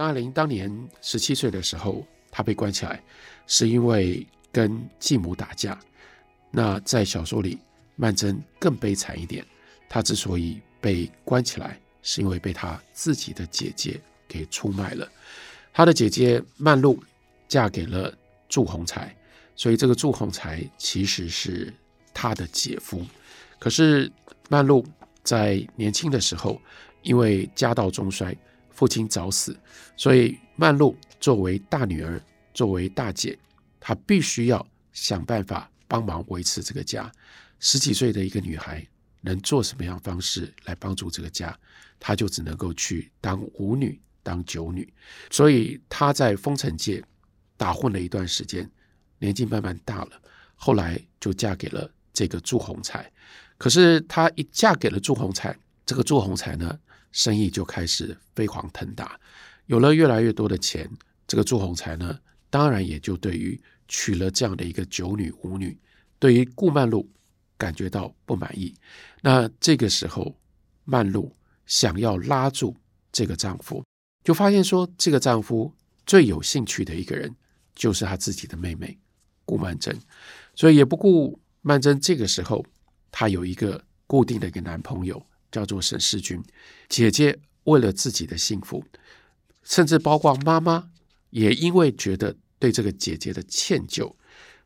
张爱玲当年十七岁的时候，她被关起来，是因为跟继母打架。那在小说里，曼桢更悲惨一点，她之所以被关起来，是因为被她自己的姐姐给出卖了。她的姐姐曼璐嫁给了祝鸿才，所以这个祝鸿才其实是她的姐夫。可是曼璐在年轻的时候，因为家道中衰，父亲早死，所以曼璐作为大女儿，作为大姐，她必须要想办法帮忙维持这个家。十几岁的一个女孩能做什么样方式来帮助这个家？她就只能够去当舞女、当酒女。所以她在风尘界打混了一段时间，年纪慢慢大了，后来就嫁给了这个祝鸿才。可是她一嫁给了祝鸿才，这个祝鸿才呢，生意就开始飞黄腾达，有了越来越多的钱，这个祝鸿才呢，当然也就对于娶了这样的一个酒女舞女，对于顾曼璐感觉到不满意。那这个时候，曼璐想要拉住这个丈夫，就发现说，这个丈夫最有兴趣的一个人就是他自己的妹妹顾曼桢，所以也不顾曼桢这个时候，她有一个固定的一个男朋友。叫做沈世钧，姐姐为了自己的幸福，甚至包括妈妈，也因为觉得对这个姐姐的歉疚，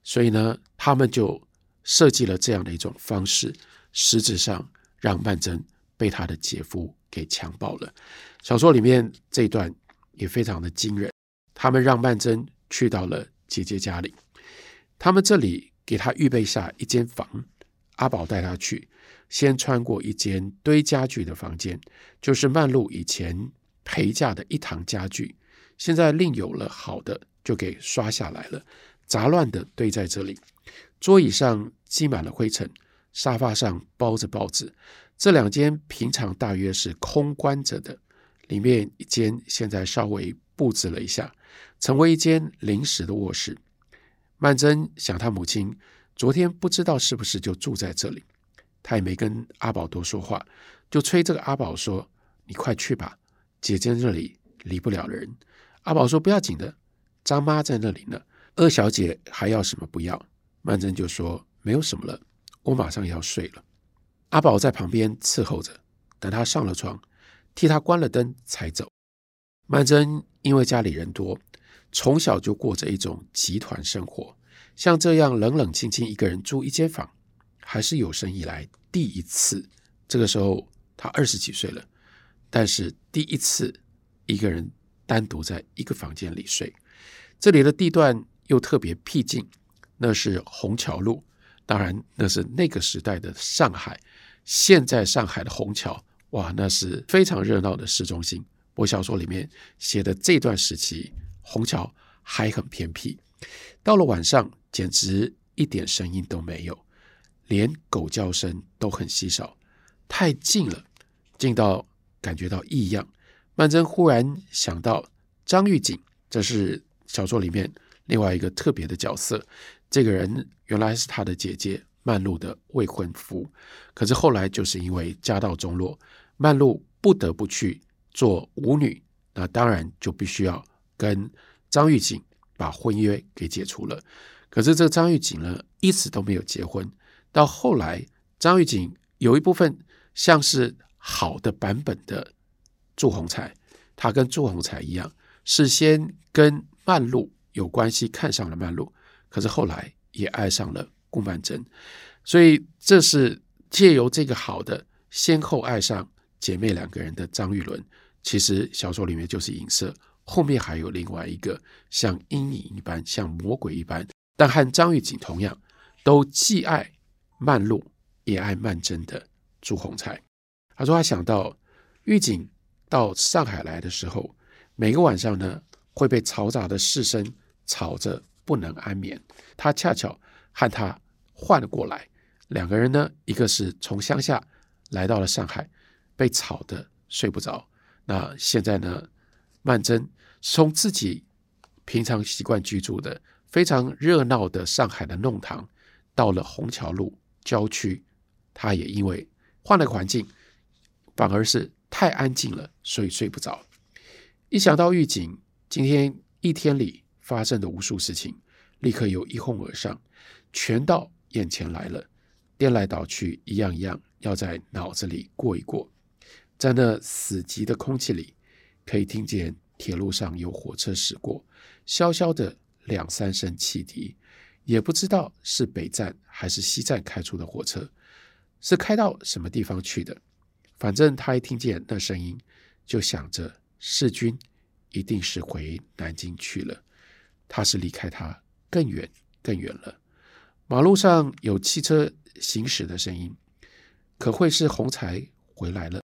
所以呢，他们就设计了这样的一种方式，实质上让曼桢被她的姐夫给强暴了。小说里面这一段也非常的惊人，他们让曼桢去到了姐姐家里，他们这里给她预备下一间房，阿宝带她去。先穿过一间堆家具的房间，就是曼璐以前陪嫁的一堂家具，现在另有了好的，就给刷下来了，杂乱的堆在这里。桌椅上积满了灰尘，沙发上包着报纸。这两间平常大约是空关着的，里面一间现在稍微布置了一下，成为一间临时的卧室。曼桢想，她母亲昨天不知道是不是就住在这里。他也没跟阿宝多说话，就催这个阿宝说：“你快去吧，姐姐这里离不了人。”阿宝说：“不要紧的，张妈在那里呢。二小姐还要什么不要？”曼楨就说：“没有什么了，我马上要睡了。”阿宝在旁边伺候着，等他上了床，替他关了灯才走。曼楨因为家里人多，从小就过着一种集团生活，像这样冷冷清清一个人住一间房。还是有生以来第一次，这个时候他二十几岁了，但是第一次一个人单独在一个房间里睡。这里的地段又特别僻静，那是虹桥路，当然那是那个时代的上海。现在上海的虹桥，哇，那是非常热闹的市中心。我小说里面写的这段时期，虹桥还很偏僻，到了晚上简直一点声音都没有。连狗叫声都很稀少，太近了，近到感觉到异样。曼桢忽然想到张玉锦，这是小说里面另外一个特别的角色。这个人原来是他的姐姐曼璐的未婚夫，可是后来就是因为家道中落，曼璐不得不去做舞女，那当然就必须要跟张玉锦把婚约给解除了。可是这个张玉锦呢，一直都没有结婚。到后来，张玉锦有一部分像是好的版本的祝鸿才，他跟祝鸿才一样，是先跟曼璐有关系，看上了曼璐，可是后来也爱上了顾曼桢，所以这是借由这个好的先后爱上姐妹两个人的张玉伦，其实小说里面就是影射后面还有另外一个像阴影一般，像魔鬼一般，但和张玉锦同样都既爱。曼璐也爱曼楨的祝鸿才，他说他想到玉锦到上海来的时候，每个晚上呢会被嘈杂的市声吵着不能安眠。他恰巧和他换了过来，两个人呢，一个是从乡下来到了上海，被吵得睡不着。那现在呢，曼楨从自己平常习惯居住的非常热闹的上海的弄堂，到了虹桥路。郊区，他也因为换了环境，反而是太安静了，所以睡不着。一想到狱警今天一天里发生的无数事情，立刻又一哄而上，全到眼前来了，颠来倒去，一样一样要在脑子里过一过。在那死寂的空气里，可以听见铁路上有火车驶过，萧萧的两三声汽笛，也不知道是北站还是西站开出的火车，是开到什么地方去的。反正他一听见那声音，就想着世军一定是回南京去了，他是离开他更远更远了。马路上有汽车行驶的声音，可会是洪才回来了？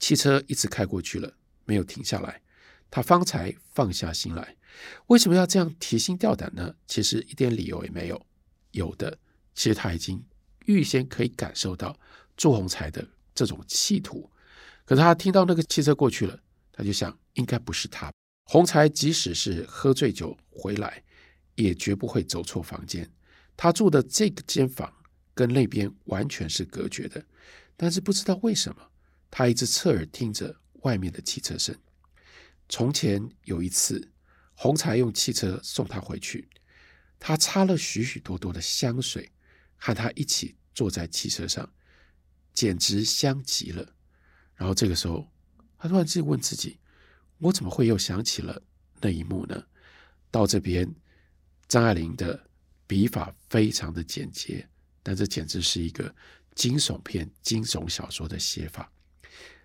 汽车一直开过去了，没有停下来，他方才放下心来。为什么要这样提心吊胆呢？其实一点理由也没有。有的，其实他已经预先可以感受到祝鸿才的这种企图。可他听到那个汽车过去了，他就想，应该不是他。鸿才即使是喝醉酒回来，也绝不会走错房间。他住的这个间房跟那边完全是隔绝的，但是不知道为什么。他一直侧耳听着外面的汽车声。从前有一次，鸿才用汽车送他回去，他擦了许许多多的香水，和他一起坐在汽车上，简直香极了。然后这个时候，他突然自己问自己：“我怎么会又想起了那一幕呢？”到这边，张爱玲的笔法非常的简洁，但这简直是一个惊悚片、惊悚小说的写法。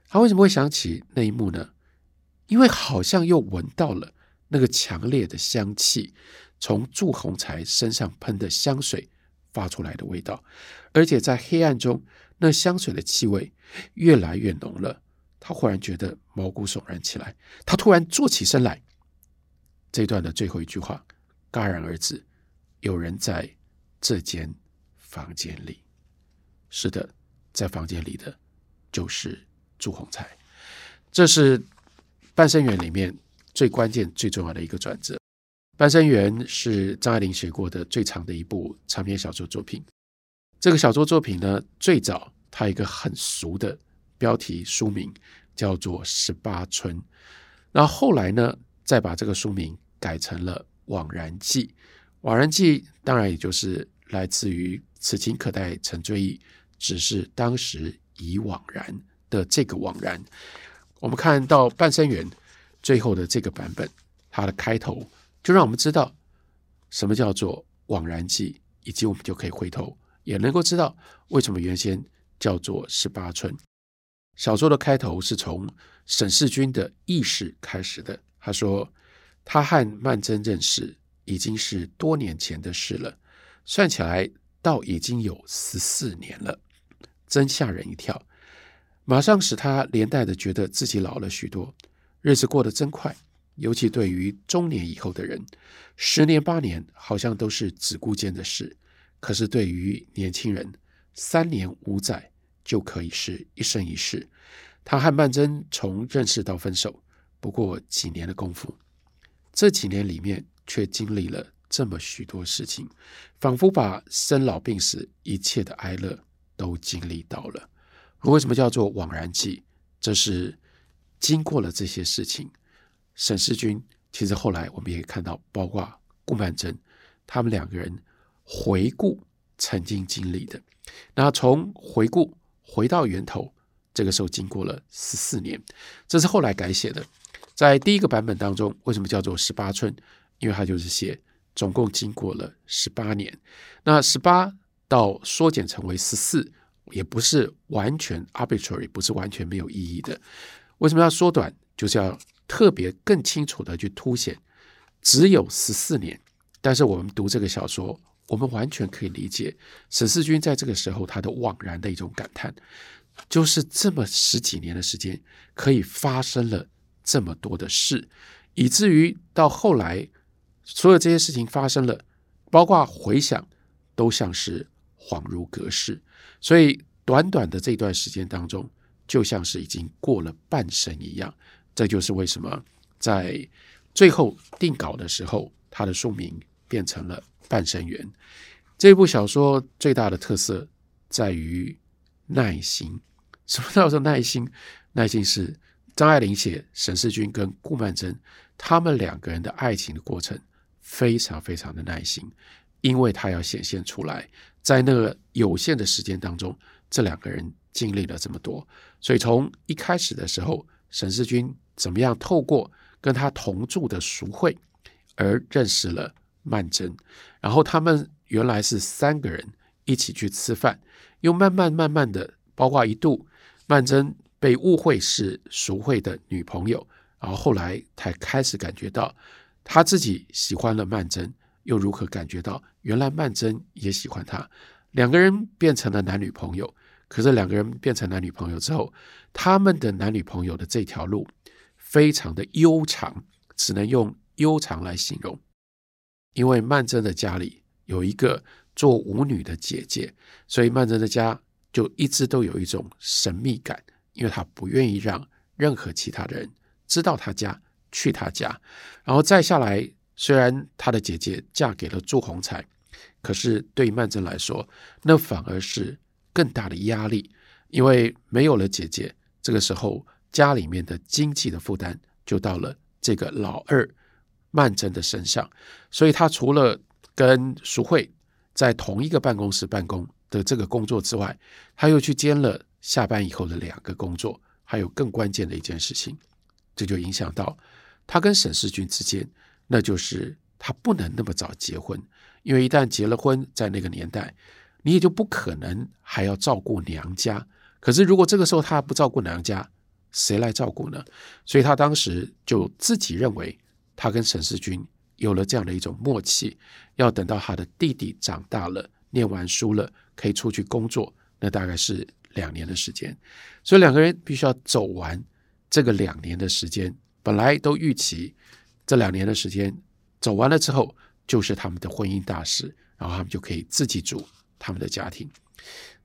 他为什么会想起那一幕呢？因为好像又闻到了那个强烈的香气，从祝鸿才身上喷的香水发出来的味道，而且在黑暗中，那香水的气味越来越浓了。他忽然觉得毛骨悚然起来，他突然坐起身来。这段的最后一句话戛然而止：有人在这间房间里。是的，在房间里的就是。祝鸿才，这是《半生缘》里面最关键、最重要的一个转折。《半生缘》是张爱玲写过的最长的一部长篇小说作品。这个小说作品呢，最早它有一个很俗的标题书名，叫做《十八春》。然后后来呢，再把这个书名改成了《枉然记》。《枉然记》当然也就是来自于“此情可待成追忆，只是当时已惘然”。的这个枉然，我们看到半生缘最后的这个版本，它的开头就让我们知道什么叫做枉然记，以及我们就可以回头也能够知道为什么原先叫做十八春。小说的开头是从沈世钧的軼事开始的。他说他和曼桢认识已经是多年前的事了，算起来倒已经有十四年了，真吓人一跳。马上使他连带的觉得自己老了许多，日子过得真快。尤其对于中年以后的人，十年八年好像都是只顾间的事；可是对于年轻人，三年五载就可以是一生一世。他和曼桢从认识到分手，不过几年的功夫，这几年里面却经历了这么许多事情，仿佛把生老病死一切的哀乐都经历到了。为什么叫做枉然记？这是经过了这些事情，沈世钧其实后来我们也看到，包括顾曼桢，他们两个人回顾曾经经历的。那从回顾回到源头，这个时候经过了十四年，这是后来改写的。在第一个版本当中，为什么叫做十八春？因为它就是写总共经过了十八年。那十八到缩减成为十四。也不是完全 arbitrary，不是完全没有意义的。为什么要缩短？就是要特别更清楚的去凸显，只有十四年。但是我们读这个小说，我们完全可以理解沈世钧在这个时候他的惘然的一种感叹，就是这么十几年的时间，可以发生了这么多的事，以至于到后来，所有这些事情发生了，包括回想，都像是恍如隔世。所以，短短的这段时间当中，就像是已经过了半生一样。这就是为什么在最后定稿的时候，他的书名变成了《半生缘》。这部小说最大的特色在于耐心。什么叫做耐心？耐心是张爱玲写沈世钧跟顾曼桢他们两个人的爱情的过程非常非常的耐心，因为他要显现出来，在那个有限的时间当中，这两个人经历了这么多，所以从一开始的时候，沈世钧怎么样透过跟他同住的熟惠而认识了曼桢，然后他们原来是三个人一起去吃饭，又慢慢慢慢的，包括一度曼桢被误会是熟惠的女朋友，然后后来才开始感觉到他自己喜欢了曼桢，又如何感觉到原来曼桢也喜欢他，两个人变成了男女朋友。可是两个人变成男女朋友之后，他们的男女朋友的这条路非常的悠长，只能用悠长来形容。因为曼桢的家里有一个做舞女的姐姐，所以曼桢的家就一直都有一种神秘感，因为他不愿意让任何其他的人知道他家，去他家。然后再下来，虽然他的姐姐嫁给了祝鸿才，可是对曼桢来说，那反而是。更大的压力，因为没有了姐姐，这个时候家里面的经济的负担就到了这个老二曼桢的身上，所以他除了跟淑惠在同一个办公室办公的这个工作之外，他又去兼了下班以后的两个工作，还有更关键的一件事情，这就影响到他跟沈世钧之间，那就是他不能那么早结婚，因为一旦结了婚，在那个年代。你也就不可能还要照顾娘家，可是如果这个时候他不照顾娘家，谁来照顾呢？所以他当时就自己认为，他跟沈世钧有了这样的一种默契，要等到他的弟弟长大了，念完书了，可以出去工作，那大概是两年的时间。所以两个人必须要走完这个两年的时间，本来都预期这两年的时间走完了之后，就是他们的婚姻大事，然后他们就可以自己组。他们的家庭，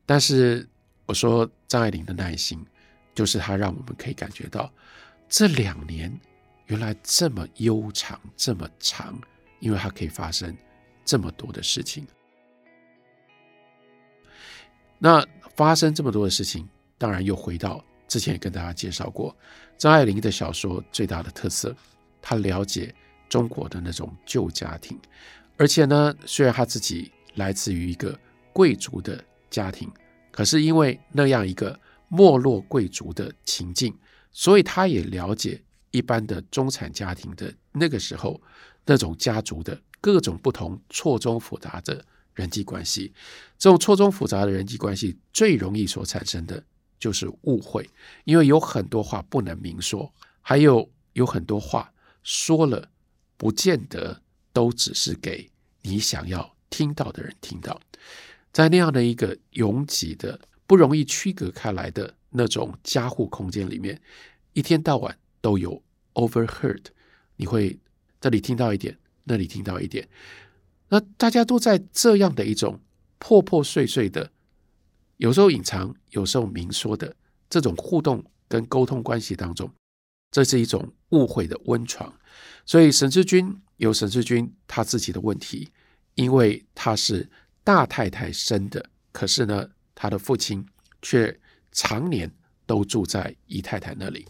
但是我说张爱玲的耐心，就是她让我们可以感觉到这两年原来这么悠长，这么长，因为它可以发生这么多的事情。那发生这么多的事情，当然又回到之前也跟大家介绍过，张爱玲的小说最大的特色，他了解中国的那种旧家庭，而且呢，虽然他自己来自于一个。贵族的家庭，可是因为那样一个没落贵族的情境，所以他也了解一般的中产家庭的那个时候那种家族的各种不同错综复杂的人际关系。这种错综复杂的人际关系最容易所产生的就是误会，因为有很多话不能明说，还有有很多话说了不见得都只是给你想要听到的人听到。在那样的一个拥挤的、不容易区隔开来的那种家户空间里面，一天到晚都有 overheard，你会这里听到一点，那里听到一点，那大家都在这样的一种破破碎碎的，有时候隐藏，有时候明说的这种互动跟沟通关系当中，这是一种误会的温床。所以沈世钧有沈世钧他自己的问题，因为他是。大太太生的，可是呢，他的父亲却常年都住在姨太太那里，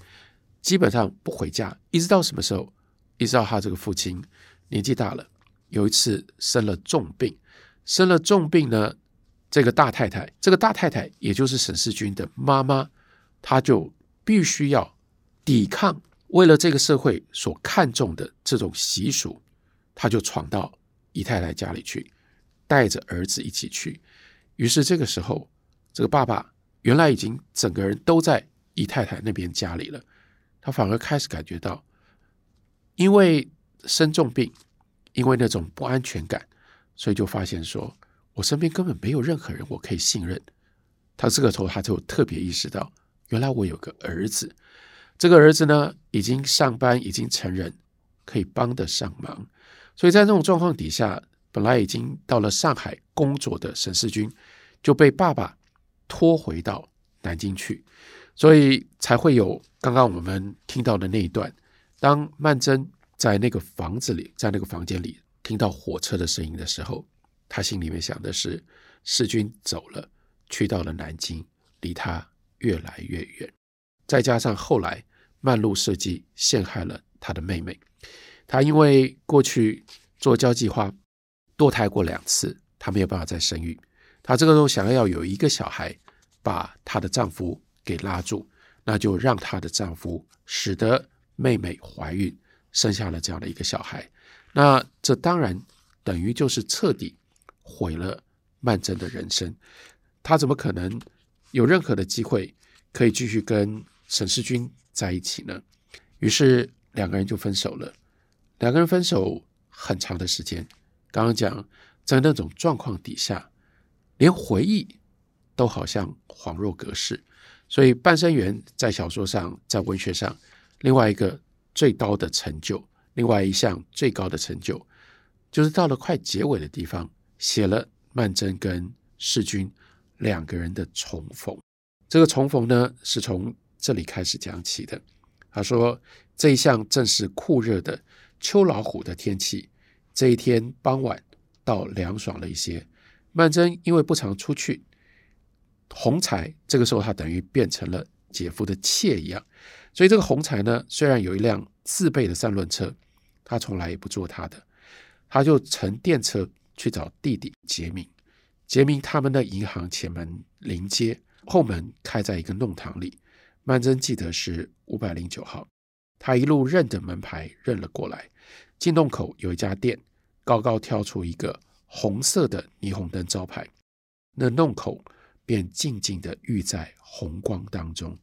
基本上不回家，一直到什么时候？一直到他这个父亲年纪大了，有一次生了重病，生了重病呢，这个大太太，这个大太太也就是沈世钧的妈妈，她就必须要抵抗，为了这个社会所看重的这种习俗，他就闯到姨太太家里去。带着儿子一起去，于是这个时候，这个爸爸原来已经整个人都在姨太太那边家里了，他反而开始感觉到，因为生重病，因为那种不安全感，所以就发现说，我身边根本没有任何人我可以信任。他这个时候他就特别意识到，原来我有个儿子，这个儿子呢已经上班，已经成人，可以帮得上忙，所以在这种状况底下。本来已经到了上海工作的沈世钧，就被爸爸拖回到南京去，所以才会有刚刚我们听到的那一段。当曼桢在那个房子里，在那个房间里听到火车的声音的时候，他心里面想的是：世钧走了，去到了南京，离他越来越远。再加上后来曼璐设计陷害了他的妹妹。他因为过去做交际花堕胎过两次，他没有办法再生育。他这个时候想要有一个小孩，把她的丈夫给拉住，那就让她的丈夫使得妹妹怀孕，生下了这样的一个小孩。那这当然等于就是彻底毁了曼桢的人生。她怎么可能有任何的机会可以继续跟沈世钧在一起呢？于是两个人就分手了。两个人分手很长的时间，刚刚讲在那种状况底下，连回忆都好像恍若隔世。所以半生缘在小说上，在文学上，另外一个最高的成就，另外一项最高的成就，就是到了快结尾的地方，写了曼桢跟世钧两个人的重逢。这个重逢呢，是从这里开始讲起的。他说，这一项正是酷热的。秋老虎的天气，这一天傍晚倒凉爽了一些。曼桢因为不常出去，鸿才这个时候他等于变成了姐夫的妾一样，所以这个鸿才呢，虽然有一辆自备的三轮车，他从来也不坐他的，他就乘电车去找弟弟杰明。杰明他们的银行前门临街，后门开在一个弄堂里，曼桢记得是五百零九号。他一路认着门牌认了过来。进洞口有一家店，高高挑出一个红色的霓虹灯招牌，那洞口便静静地浴在红光当中。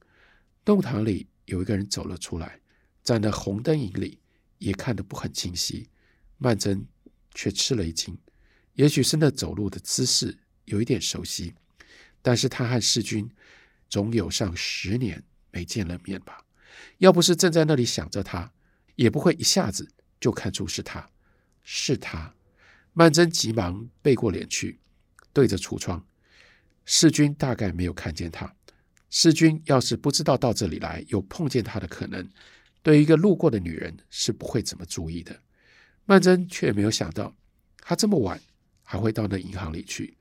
洞堂里有一个人走了出来，站在红灯影里也看得不很清晰。曼桢却吃了一惊，也许是那走路的姿势有一点熟悉，但是他和世钧总有上十年没见了面吧？要不是正在那里想着他，也不会一下子。就看出是他，是他。曼桢急忙背过脸去，对着橱窗。世钧大概没有看见他。世钧要是不知道到这里来，有碰见他的可能，对一个路过的女人是不会怎么注意的。曼桢却没有想到，他这么晚还会到那银行里去，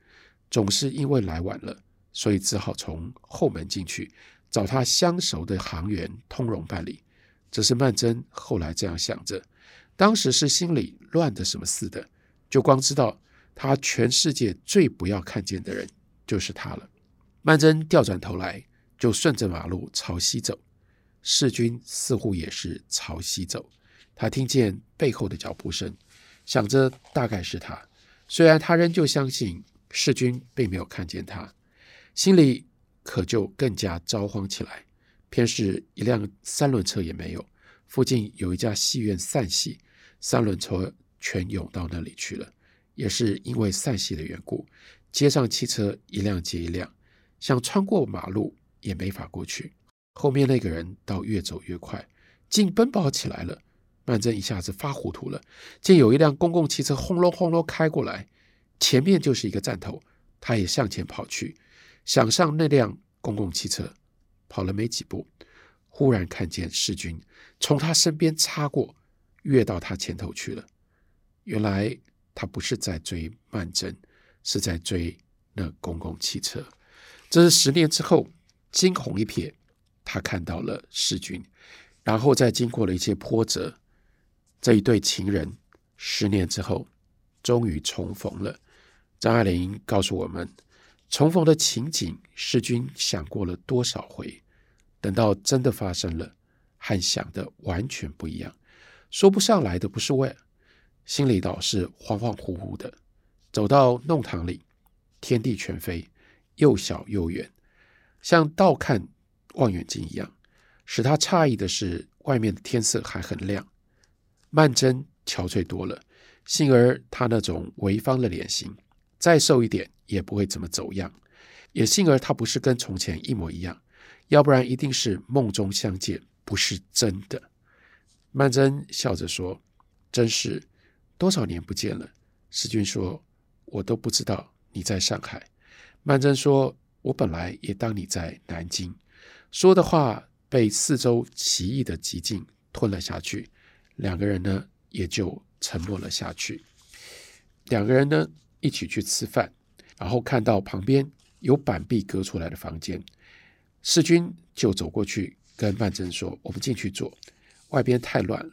总是因为来晚了，所以只好从后门进去，找他相熟的行员通融办理。这是曼桢后来这样想着。当时是心里乱的什么似的，就光知道他全世界最不要看见的人就是他了。曼桢掉转头来，就顺着马路朝西走。世钧似乎也是朝西走。他听见背后的脚步声，想着大概是他。虽然他仍旧相信世钧并没有看见他，心里可就更加着慌起来。偏是一辆三轮车也没有，附近有一家戏院散戏。三轮车全涌到那里去了，也是因为散戏的缘故，街上汽车一辆接一辆，想穿过马路也没法过去。后面那个人倒越走越快，竟奔跑起来了。曼桢一下子发糊涂了，见有一辆公共汽车轰隆轰隆开过来，前面就是一个站头，他也向前跑去，想上那辆公共汽车，跑了没几步，忽然看见世军从他身边擦过。跃到他前头去了。原来他不是在追曼楨，是在追那公共汽车。这是十年之后，惊鸿一瞥，他看到了世军，然后再经过了一些波折，这一对情人十年之后终于重逢了。张爱玲告诉我们，重逢的情景，世钧想过了多少回？等到真的发生了，和想的完全不一样。说不上来的不是味，心里倒是恍恍惚惚的。走到弄堂里，天地全非，又小又远，像倒看望远镜一样。使他诧异的是，外面的天色还很亮。曼桢憔悴多了，幸而他那种潍坊的脸型，再瘦一点也不会怎么走样。也幸而他不是跟从前一模一样，要不然一定是梦中相见，不是真的。曼桢笑着说：“真是多少年不见了。”世君说：“我都不知道你在上海。”曼桢说：“我本来也当你在南京。”说的话被四周奇异的寂静吞了下去，两个人呢也就沉默了下去。两个人呢一起去吃饭，然后看到旁边有板壁隔出来的房间，世军就走过去跟曼桢说：“我们进去坐，外边太乱了。”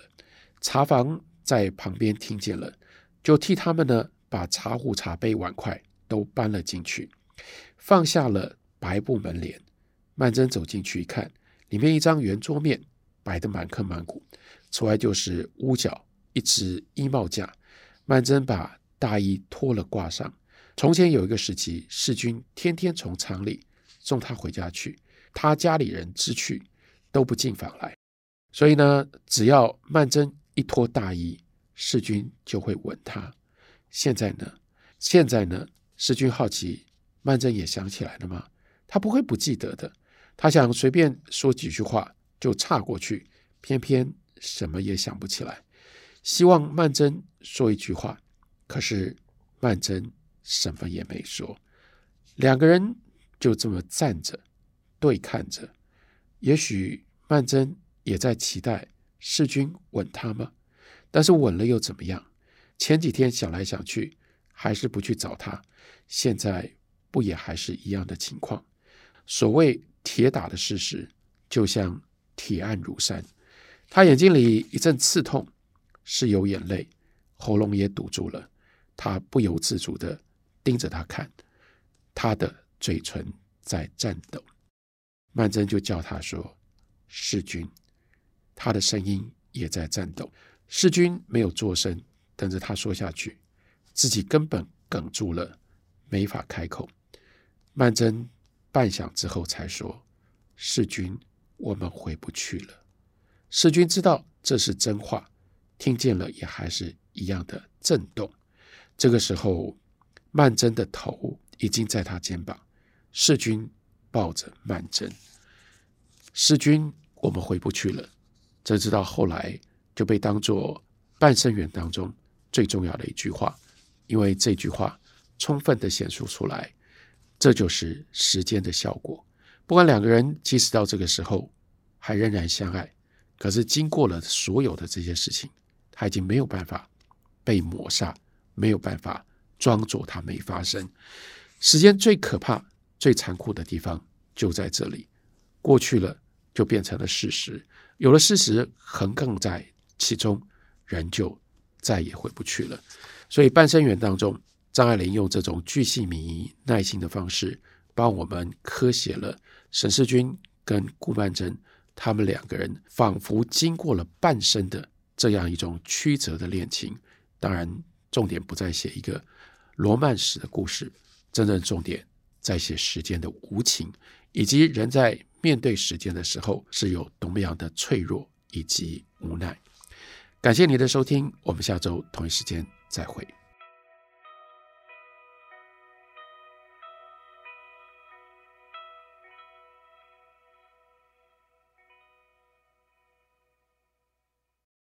茶房在旁边听见了，就替他们呢把茶壶、茶杯、碗筷都搬了进去，放下了白布门帘。曼桢走进去一看，里面一张圆桌面摆得满坑满谷，此外就是屋角一只衣帽架。曼桢把大衣脱了挂上。从前有一个时期，世钧天天从厂里送他回家去，他家里人知趣都不进房来，所以呢，只要曼桢一脱大衣，世钧就会吻他。现在呢？现在呢？世钧好奇，曼桢也想起来了吗？他不会不记得的。他想随便说几句话就岔过去，偏偏什么也想不起来。希望曼桢说一句话，可是曼桢什么也没说。两个人就这么站着，对看着。也许曼桢也在期待。世钧吻他吗？但是吻了又怎么样？前几天想来想去，还是不去找他。现在不也还是一样的情况？所谓铁打的事实，就像铁案如山。他眼睛里一阵刺痛，是有眼泪，喉咙也堵住了。他不由自主地盯着他看，他的嘴唇在颤抖。曼桢就叫他说：“世钧。”他的声音也在颤抖，世钧没有作声，等着他说下去，自己根本哽住了，没法开口。曼桢半晌之后才说：“世钧，我们回不去了。”世钧知道这是真话，听见了也还是一样的震动。这个时候，曼桢的头已经在他肩膀，世钧抱着曼桢：“世钧，我们回不去了。”这直到后来就被当作半生缘当中最重要的一句话，因为这句话充分地显示出来，这就是时间的效果。不管两个人即使到这个时候还仍然相爱，可是经过了所有的这些事情，他已经没有办法被抹杀，没有办法装作他没发生。时间最可怕、最残酷的地方就在这里，过去了就变成了事实。有了事实横亘在其中，人就再也回不去了。所以半生缘当中，张爱玲用这种巨细靡遗、耐心的方式，帮我们刻写了沈世钧跟顾曼桢他们两个人仿佛经过了半生的这样一种曲折的恋情。当然，重点不在写一个罗曼史的故事，真正重点在写时间的无情，以及人在。面对时间的时候，是有多么样的脆弱以及无奈。感谢你的收听，我们下周同一时间再会。